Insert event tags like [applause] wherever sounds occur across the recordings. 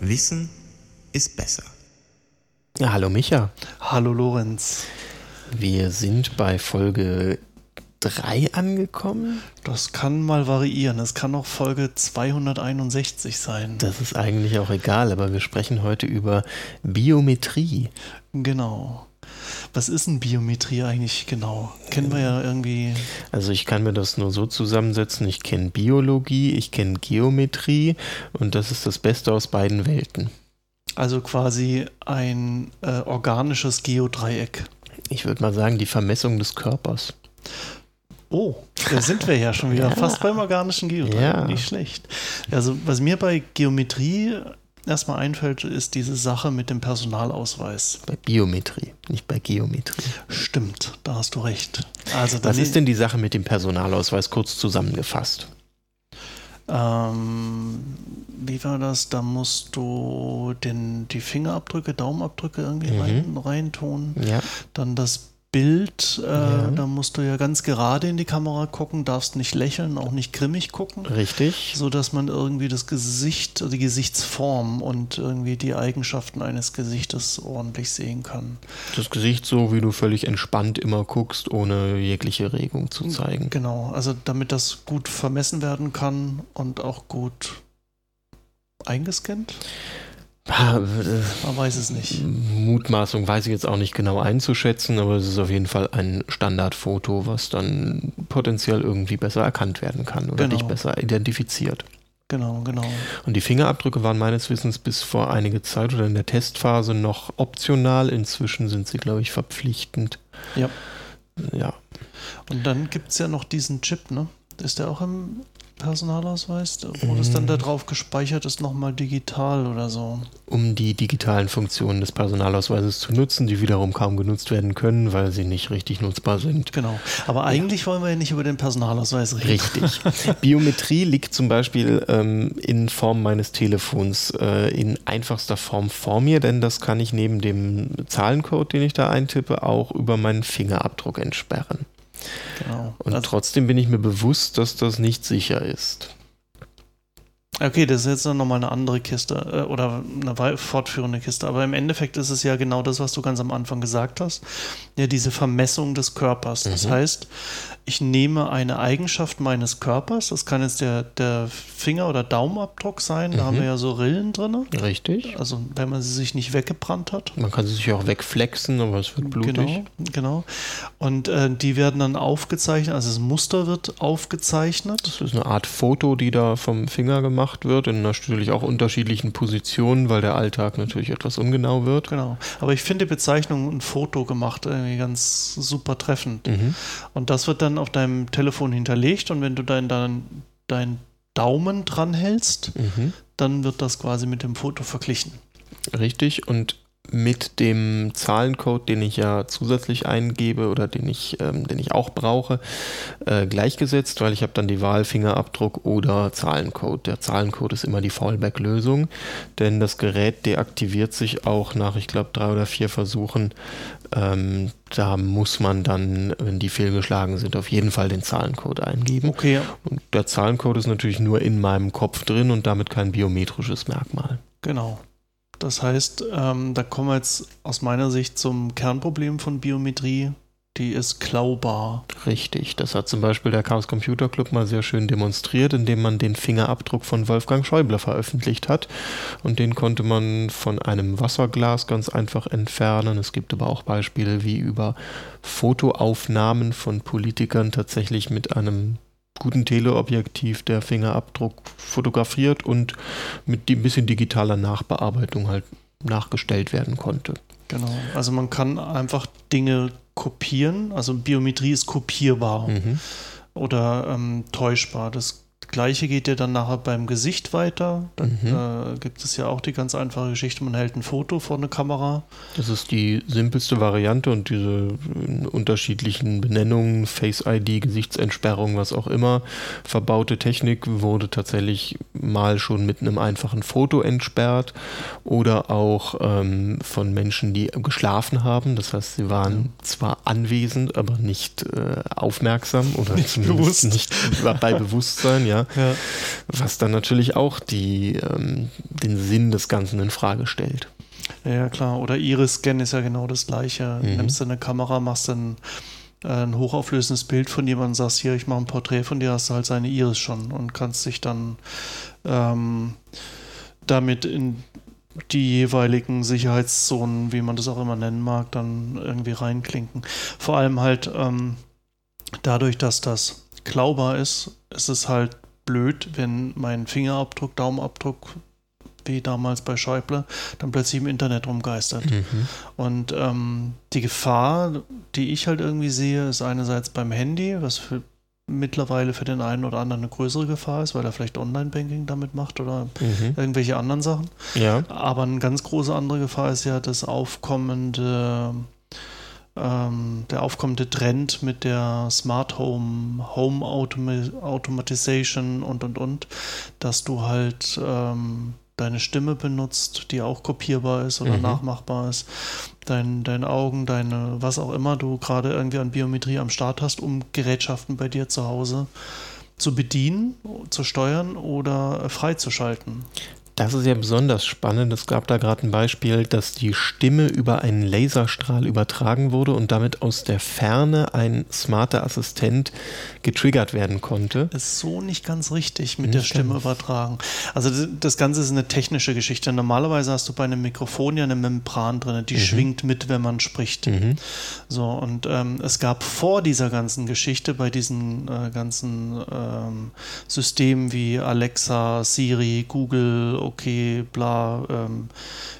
Wissen ist besser. Ja, hallo Micha. Hallo Lorenz. Wir sind bei Folge 3 angekommen. Das kann mal variieren. Es kann auch Folge 261 sein. Das ist eigentlich auch egal, aber wir sprechen heute über Biometrie. Genau. Was ist denn Biometrie eigentlich genau? Kennen wir ja irgendwie. Also ich kann mir das nur so zusammensetzen. Ich kenne Biologie, ich kenne Geometrie und das ist das Beste aus beiden Welten. Also quasi ein äh, organisches Geodreieck. Ich würde mal sagen, die Vermessung des Körpers. Oh, da sind wir ja schon wieder [laughs] ja. fast beim organischen Geodreieck. Ja. Nicht schlecht. Also, was mir bei Geometrie erstmal einfällt, ist diese Sache mit dem Personalausweis. Bei Biometrie, nicht bei Geometrie. Stimmt, da hast du recht. Also Was ist denn die Sache mit dem Personalausweis kurz zusammengefasst? Ähm, wie war das? Da musst du den, die Fingerabdrücke, Daumenabdrücke irgendwie mhm. rein, reintun. Ja. Dann das Bild, äh, ja. da musst du ja ganz gerade in die Kamera gucken, darfst nicht lächeln, auch nicht grimmig gucken. Richtig. So dass man irgendwie das Gesicht, die Gesichtsform und irgendwie die Eigenschaften eines Gesichtes ordentlich sehen kann. Das Gesicht so, wie du völlig entspannt immer guckst, ohne jegliche Regung zu zeigen. Genau, also damit das gut vermessen werden kann und auch gut eingescannt. Man weiß es nicht. Mutmaßung weiß ich jetzt auch nicht genau einzuschätzen, aber es ist auf jeden Fall ein Standardfoto, was dann potenziell irgendwie besser erkannt werden kann oder genau. dich besser identifiziert. Genau, genau. Und die Fingerabdrücke waren meines Wissens bis vor einige Zeit oder in der Testphase noch optional. Inzwischen sind sie, glaube ich, verpflichtend. Ja. Ja. Und dann gibt es ja noch diesen Chip, ne? Ist der auch im Personalausweis, wo mhm. das dann da drauf gespeichert ist, nochmal digital oder so. Um die digitalen Funktionen des Personalausweises zu nutzen, die wiederum kaum genutzt werden können, weil sie nicht richtig nutzbar sind. Genau. Aber eigentlich ja. wollen wir ja nicht über den Personalausweis reden. Richtig. [laughs] Biometrie liegt zum Beispiel ähm, in Form meines Telefons äh, in einfachster Form vor mir, denn das kann ich neben dem Zahlencode, den ich da eintippe, auch über meinen Fingerabdruck entsperren. Genau. Und also, trotzdem bin ich mir bewusst, dass das nicht sicher ist. Okay, das ist jetzt nochmal eine andere Kiste äh, oder eine fortführende Kiste. Aber im Endeffekt ist es ja genau das, was du ganz am Anfang gesagt hast. Ja, diese Vermessung des Körpers. Das mhm. heißt, ich nehme eine Eigenschaft meines Körpers, das kann jetzt der, der Finger- oder Daumenabdruck sein, da haben mhm. wir ja so Rillen drin. Richtig. Also wenn man sie sich nicht weggebrannt hat. Man kann sie sich auch wegflexen, aber es wird blutig. Genau, genau. Und äh, die werden dann aufgezeichnet, also das Muster wird aufgezeichnet. Das ist eine Art Foto, die da vom Finger gemacht wird, in natürlich auch unterschiedlichen Positionen, weil der Alltag natürlich etwas ungenau wird. Genau. Aber ich finde die Bezeichnung ein Foto gemacht irgendwie ganz super treffend. Mhm. Und das wird dann auf deinem Telefon hinterlegt und wenn du deinen dein, dein Daumen dran hältst, mhm. dann wird das quasi mit dem Foto verglichen. Richtig, und mit dem Zahlencode, den ich ja zusätzlich eingebe oder den ich, ähm, den ich auch brauche, äh, gleichgesetzt, weil ich habe dann die Wahl Fingerabdruck oder Zahlencode. Der Zahlencode ist immer die Fallback-Lösung, denn das Gerät deaktiviert sich auch nach, ich glaube, drei oder vier Versuchen. Ähm, da muss man dann, wenn die fehlgeschlagen sind, auf jeden Fall den Zahlencode eingeben. Okay. Und der Zahlencode ist natürlich nur in meinem Kopf drin und damit kein biometrisches Merkmal. Genau. Das heißt, ähm, da kommen wir jetzt aus meiner Sicht zum Kernproblem von Biometrie. Die ist klaubar. Richtig. Das hat zum Beispiel der Chaos Computer Club mal sehr schön demonstriert, indem man den Fingerabdruck von Wolfgang Schäuble veröffentlicht hat. Und den konnte man von einem Wasserglas ganz einfach entfernen. Es gibt aber auch Beispiele, wie über Fotoaufnahmen von Politikern tatsächlich mit einem guten Teleobjektiv der Fingerabdruck fotografiert und mit ein bisschen digitaler Nachbearbeitung halt nachgestellt werden konnte. Genau, also man kann einfach Dinge kopieren, also Biometrie ist kopierbar mhm. oder ähm, täuschbar. Das gleiche geht ja dann nachher beim Gesicht weiter. Dann Mhm. äh, gibt es ja auch die ganz einfache Geschichte, man hält ein Foto vor eine Kamera. Das ist die simpelste Variante und diese äh, unterschiedlichen Benennungen, Face ID, Gesichtsentsperrung, was auch immer, verbaute Technik wurde tatsächlich mal schon mit einem einfachen Foto entsperrt oder auch ähm, von Menschen, die geschlafen haben. Das heißt, sie waren zwar anwesend, aber nicht äh, aufmerksam oder Nicht zumindest bewusst. nicht bei Bewusstsein, ja. Ja. Was dann natürlich auch die, ähm, den Sinn des Ganzen in Frage stellt. Ja, klar. Oder Iris-Scan ist ja genau das gleiche. Mhm. Nimmst du eine Kamera, machst dann äh, ein hochauflösendes Bild von jemandem, sagst hier, ich mache ein Porträt von dir, hast du halt seine Iris schon und kannst dich dann ähm, damit in die jeweiligen Sicherheitszonen, wie man das auch immer nennen mag, dann irgendwie reinklinken. Vor allem halt ähm, dadurch, dass das klaubar ist, ist es halt blöd, wenn mein Fingerabdruck, Daumenabdruck, wie damals bei Schäuble, dann plötzlich im Internet rumgeistert. Mhm. Und ähm, die Gefahr, die ich halt irgendwie sehe, ist einerseits beim Handy, was für mittlerweile für den einen oder anderen eine größere Gefahr ist, weil er vielleicht Online-Banking damit macht oder Mhm. irgendwelche anderen Sachen. Ja. Aber eine ganz große andere Gefahr ist ja das aufkommende, ähm, der aufkommende Trend mit der Smart Home, Home Automa Automatization und und und, dass du halt ähm, deine Stimme benutzt, die auch kopierbar ist oder Mhm. nachmachbar ist, dein, deine Augen, deine, was auch immer du gerade irgendwie an Biometrie am Start hast, um Gerätschaften bei dir zu Hause zu bedienen, zu steuern oder freizuschalten. Das ist ja besonders spannend. Es gab da gerade ein Beispiel, dass die Stimme über einen Laserstrahl übertragen wurde und damit aus der Ferne ein smarter Assistent getriggert werden konnte. ist so nicht ganz richtig mit Nicht der Stimme ganz. übertragen. Also das, das Ganze ist eine technische Geschichte. Normalerweise hast du bei einem Mikrofon ja eine Membran drin, die schwingt mit, wenn man spricht. Mhm. So, und ähm, es gab vor dieser ganzen Geschichte, bei diesen äh, ganzen ähm, Systemen wie Alexa, Siri, Google, okay, bla, ähm,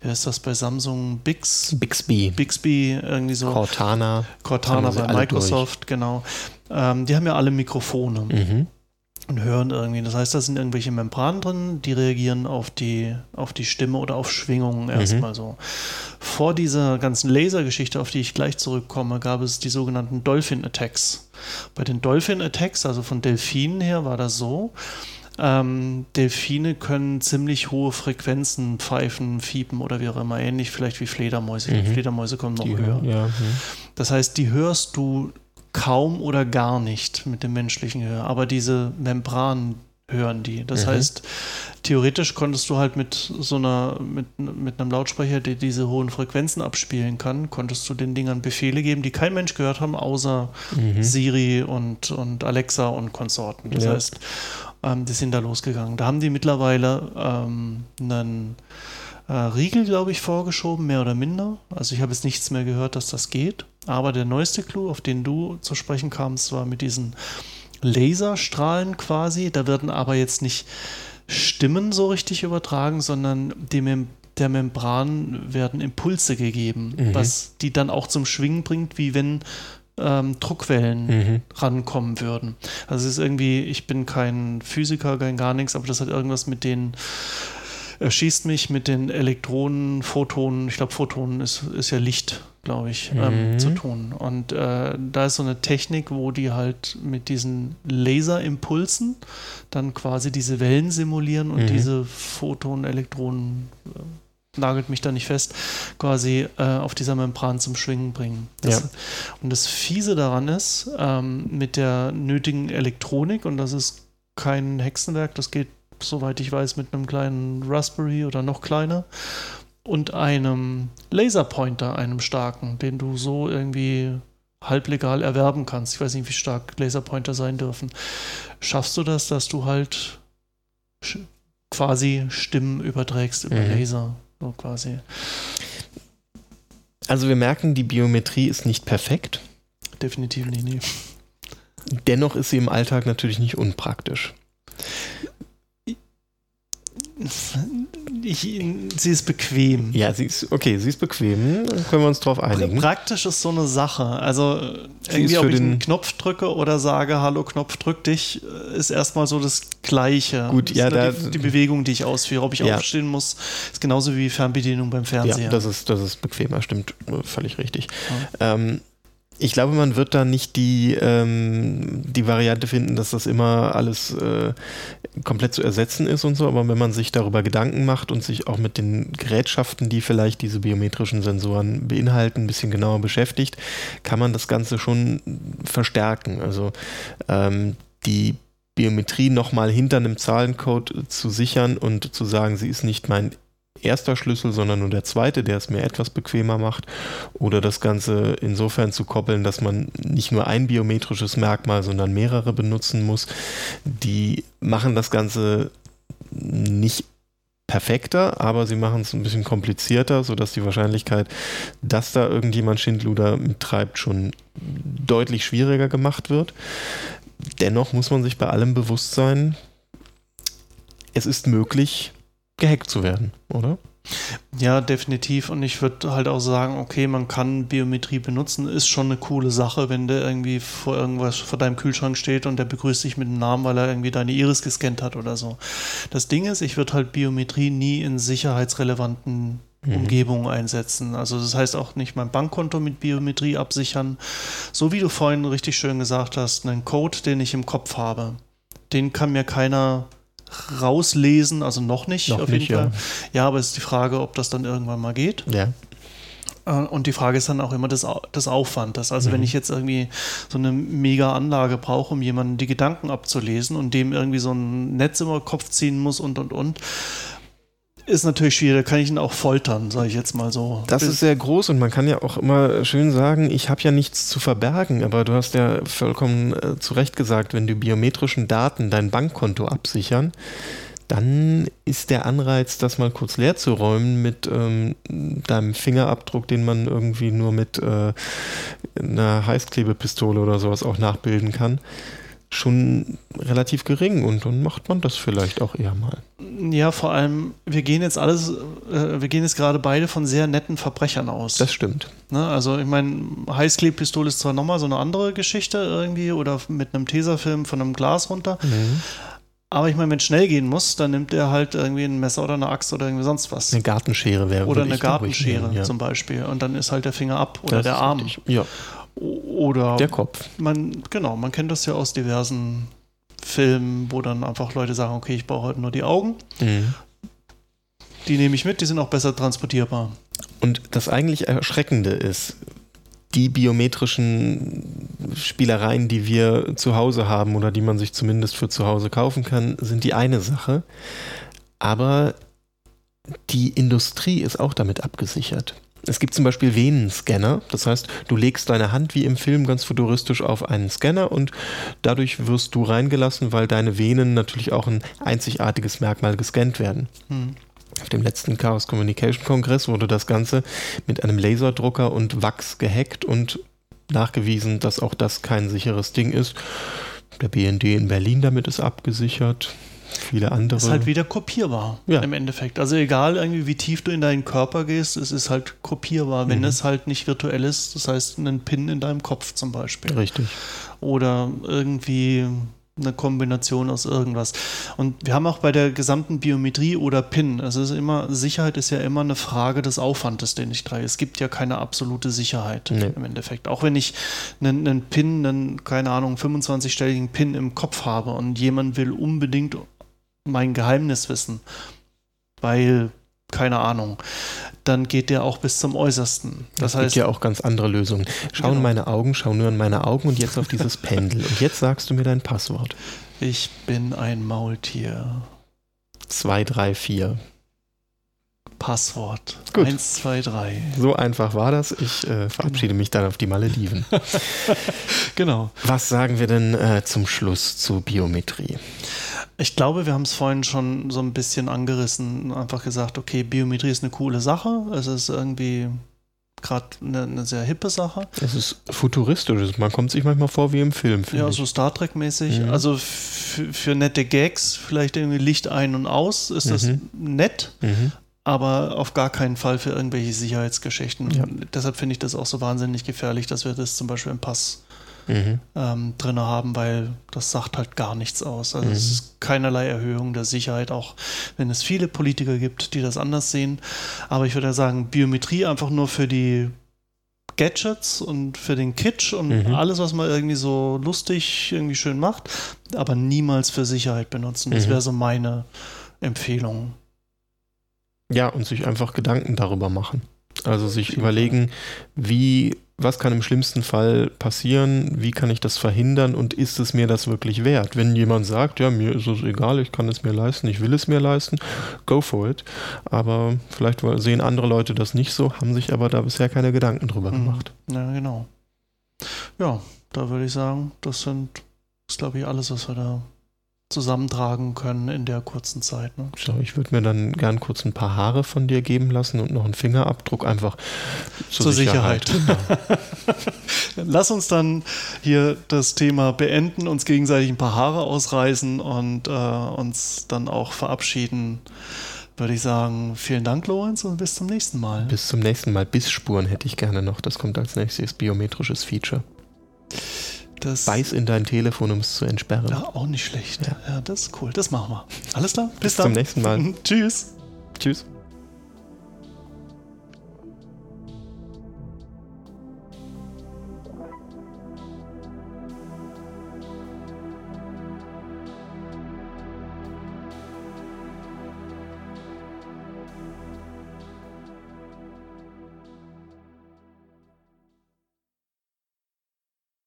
wie heißt das bei Samsung? Bix? Bixby, Bixby, irgendwie so. Cortana. Cortana bei Microsoft, genau. Ähm, die haben ja alle Mikrofone Mhm. und hören irgendwie. Das heißt, da sind irgendwelche Membranen drin, die reagieren auf die, auf die Stimme oder auf Schwingungen erstmal so. Vor dieser ganzen Lasergeschichte, auf die ich gleich zurückkomme, gab es die sogenannten Dolphin Attacks. Bei den Dolphin Attacks, also von Delfinen her, war das so. Ähm, Delfine können ziemlich hohe Frequenzen pfeifen, fiepen oder wie auch immer, ähnlich vielleicht wie Fledermäuse. Mhm. Fledermäuse kommen noch Die, höher. ja, mhm. Das heißt, die hörst du kaum oder gar nicht mit dem menschlichen Gehör, aber diese Membran hören die. Das Mhm. heißt, theoretisch konntest du halt mit so einer, mit, mit einem Lautsprecher, der diese hohen Frequenzen abspielen kann, konntest du den Dingern Befehle geben, die kein Mensch gehört haben, außer Mhm. Siri und, und Alexa und Konsorten. Das Ja. heißt, ähm, die sind da losgegangen. Da haben die mittlerweile ähm, einen äh, Riegel, glaube ich, vorgeschoben, mehr oder minder. Also ich habe jetzt nichts mehr gehört, dass das geht. Aber der neueste Clou, auf den du zu sprechen kamst, war mit diesen Laserstrahlen quasi. Da werden aber jetzt nicht Stimmen so richtig übertragen, sondern die Mem der Membran werden Impulse gegeben, Mhm. was die dann auch zum Schwingen bringt, wie wenn ähm, Druckwellen Mhm. rankommen würden. Also es ist irgendwie, ich bin kein Physiker, kein gar nichts, aber das hat irgendwas mit den, erschießt mich mit den Elektronen, Photonen, ich glaube Photonen ist, ist ja Licht, glaube ich, ähm, Mhm. zu tun. Und äh, da ist so eine Technik, wo die halt mit diesen Laserimpulsen dann quasi diese Wellen simulieren und Mhm. diese Photonen, Elektronen, äh, nagelt mich da nicht fest, quasi äh, auf dieser Membran zum Schwingen bringen. Das, Ja. Und das Fiese daran ist, ähm, mit der nötigen Elektronik, und das ist kein Hexenwerk, das geht, soweit ich weiß, mit einem kleinen Raspberry oder noch kleiner und einem Laserpointer, einem starken, den du so irgendwie halblegal erwerben kannst. Ich weiß nicht, wie stark Laserpointer sein dürfen. Schaffst du das, dass du halt quasi Stimmen überträgst über Mhm. Laser? So quasi. Also wir merken, die Biometrie ist nicht perfekt. Definitiv nicht. Nee. Dennoch ist sie im Alltag natürlich nicht unpraktisch. [laughs] Ich, sie ist bequem. Ja, sie ist, okay, sie ist bequem. Dann können wir uns drauf einigen. Praktisch ist so eine Sache. Also, sie irgendwie, ob ich einen Knopf drücke oder sage, hallo Knopf, drück dich, ist erstmal so das Gleiche. Gut, das ja, da, die, die, Bewegung, die ich ausführe. Ob ich ja. aufstehen muss, ist genauso wie Fernbedienung beim Fernseher. Ja, das ist, das ist bequemer, stimmt. Völlig richtig. Ja. Ähm, ich glaube, man wird da nicht die, ähm, die Variante finden, dass das immer alles äh, komplett zu ersetzen ist und so, aber wenn man sich darüber Gedanken macht und sich auch mit den Gerätschaften, die vielleicht diese biometrischen Sensoren beinhalten, ein bisschen genauer beschäftigt, kann man das Ganze schon verstärken. Also ähm, die Biometrie nochmal hinter einem Zahlencode zu sichern und zu sagen, sie ist nicht mein erster Schlüssel, sondern nur der zweite, der es mir etwas bequemer macht. Oder das Ganze insofern zu koppeln, dass man nicht nur ein biometrisches Merkmal, sondern mehrere benutzen muss. Die machen das Ganze nicht perfekter, aber sie machen es ein bisschen komplizierter, sodass die Wahrscheinlichkeit, dass da irgendjemand Schindluder treibt, schon deutlich schwieriger gemacht wird. Dennoch muss man sich bei allem bewusst sein, es ist möglich, gehackt zu werden, oder? Ja, definitiv. Und ich würde halt auch sagen, okay, man kann Biometrie benutzen, ist schon eine coole Sache, wenn der irgendwie vor irgendwas vor deinem Kühlschrank steht und der begrüßt dich mit dem Namen, weil er irgendwie deine Iris gescannt hat oder so. Das Ding ist, ich würde halt Biometrie nie in sicherheitsrelevanten mhm. Umgebungen einsetzen. Also das heißt auch nicht mein Bankkonto mit Biometrie absichern. So wie du vorhin richtig schön gesagt hast, einen Code, den ich im Kopf habe, den kann mir keiner rauslesen, also noch nicht, noch auf nicht, jeden Fall. Ja. ja, aber es ist die Frage, ob das dann irgendwann mal geht. Ja. Äh, und die Frage ist dann auch immer das, das Aufwand. Das, also mhm. wenn ich jetzt irgendwie so eine mega Anlage brauche, um jemanden die Gedanken abzulesen und dem irgendwie so ein Netz im Kopf ziehen muss und und und, ist natürlich schwierig, da kann ich ihn auch foltern, sage ich jetzt mal so. Das ist sehr groß und man kann ja auch immer schön sagen, ich habe ja nichts zu verbergen, aber du hast ja vollkommen äh, zu Recht gesagt, wenn die biometrischen Daten dein Bankkonto absichern, dann ist der Anreiz, das mal kurz leer zu räumen mit ähm, deinem Fingerabdruck, den man irgendwie nur mit äh, einer Heißklebepistole oder sowas auch nachbilden kann, schon relativ gering und dann macht man das vielleicht auch eher mal. Ja, vor allem, wir gehen jetzt alles, äh, wir gehen jetzt gerade beide von sehr netten Verbrechern aus. Das stimmt. Ne? Also ich meine, Heißklebpistole ist zwar nochmal so eine andere Geschichte irgendwie oder mit einem Tesafilm von einem Glas runter. Mhm. Aber ich meine, wenn es schnell gehen muss, dann nimmt er halt irgendwie ein Messer oder eine Axt oder irgendwie sonst was. Eine Gartenschere wäre Oder eine Gartenschere nehmen, ja. zum Beispiel. Und dann ist halt der Finger ab oder das der Arm. Richtig. Ja. Oder der Kopf. Man, genau, man kennt das ja aus diversen Filmen, wo dann einfach Leute sagen, okay, ich brauche heute nur die Augen. Mhm. Die nehme ich mit, die sind auch besser transportierbar. Und das eigentlich Erschreckende ist, die biometrischen Spielereien, die wir zu Hause haben oder die man sich zumindest für zu Hause kaufen kann, sind die eine Sache. Aber die Industrie ist auch damit abgesichert. Es gibt zum Beispiel Venenscanner, das heißt, du legst deine Hand wie im Film ganz futuristisch auf einen Scanner und dadurch wirst du reingelassen, weil deine Venen natürlich auch ein einzigartiges Merkmal gescannt werden. Hm. Auf dem letzten Chaos Communication Kongress wurde das Ganze mit einem Laserdrucker und Wachs gehackt und nachgewiesen, dass auch das kein sicheres Ding ist. Der BND in Berlin damit ist abgesichert viele andere. Ist halt wieder kopierbar ja. im Endeffekt. Also egal irgendwie, wie tief du in deinen Körper gehst, es ist halt kopierbar, wenn mhm. es halt nicht virtuell ist. Das heißt, einen Pin in deinem Kopf zum Beispiel. Richtig. Oder irgendwie eine Kombination aus irgendwas. Und wir haben auch bei der gesamten Biometrie oder PIN, also ist immer, Sicherheit ist ja immer eine Frage des Aufwandes, den ich trage. Es gibt ja keine absolute Sicherheit nee. im Endeffekt. Auch wenn ich einen, einen PIN, einen, keine Ahnung, 25-stelligen PIN im Kopf habe und jemand will unbedingt mein Geheimnis wissen, weil, keine Ahnung, dann geht der auch bis zum Äußersten. Das es heißt, gibt ja auch ganz andere Lösungen. Schau genau. in meine Augen, schau nur in meine Augen und jetzt auf dieses Pendel. Und jetzt sagst du mir dein Passwort. Ich bin ein Maultier. 2, 3, 4. Passwort. Gut. 1, 2, 3. So einfach war das. Ich äh, verabschiede genau. mich dann auf die Malediven. [laughs] genau. Was sagen wir denn äh, zum Schluss zu Biometrie? Ich glaube, wir haben es vorhin schon so ein bisschen angerissen, einfach gesagt, okay, Biometrie ist eine coole Sache. Es ist irgendwie gerade eine, eine, sehr hippe Sache. Es ist futuristisch. Man kommt sich manchmal vor wie im Film. Ja, ich. so Star Trek-mäßig. Mhm. Also für nette Gags, vielleicht irgendwie Licht ein und aus, ist mhm. das nett. Mhm. Aber auf gar keinen Fall für irgendwelche Sicherheitsgeschichten. Ja. Deshalb finde ich das auch so wahnsinnig gefährlich, dass wir das zum Beispiel im Pass mhm. ähm, drin haben, weil das sagt halt gar nichts aus. Also mhm. es ist keinerlei Erhöhung der Sicherheit, auch wenn es viele Politiker gibt, die das anders sehen. Aber ich würde sagen, Biometrie einfach nur für die Gadgets und für den Kitsch und mhm. alles, was man irgendwie so lustig, irgendwie schön macht, aber niemals für Sicherheit benutzen. Das mhm. wäre so meine Empfehlung. Ja, und sich einfach Gedanken darüber machen. Also sich überlegen, wie was kann im schlimmsten Fall passieren, wie kann ich das verhindern und ist es mir das wirklich wert? Wenn jemand sagt, ja, mir ist es egal, ich kann es mir leisten, ich will es mir leisten, go for it. Aber vielleicht sehen andere Leute das nicht so, haben sich aber da bisher keine Gedanken drüber mhm. gemacht. Ja, genau. Ja, da würde ich sagen, das sind, ist glaube ich alles, was wir da zusammentragen können in der kurzen Zeit. Ne? So, ich würde mir dann gern kurz ein paar Haare von dir geben lassen und noch einen Fingerabdruck einfach zur, zur Sicherheit. Sicherheit. [laughs] Lass uns dann hier das Thema beenden, uns gegenseitig ein paar Haare ausreißen und äh, uns dann auch verabschieden. Würde ich sagen, vielen Dank, Lorenz, und bis zum nächsten Mal. Bis zum nächsten Mal. Bissspuren hätte ich gerne noch. Das kommt als nächstes biometrisches Feature. Das Beiß in dein Telefon, um es zu entsperren. Ja, auch nicht schlecht. Ja. ja, das ist cool. Das machen wir. Alles klar? Bis, Bis dann. zum nächsten Mal. [laughs] Tschüss. Tschüss.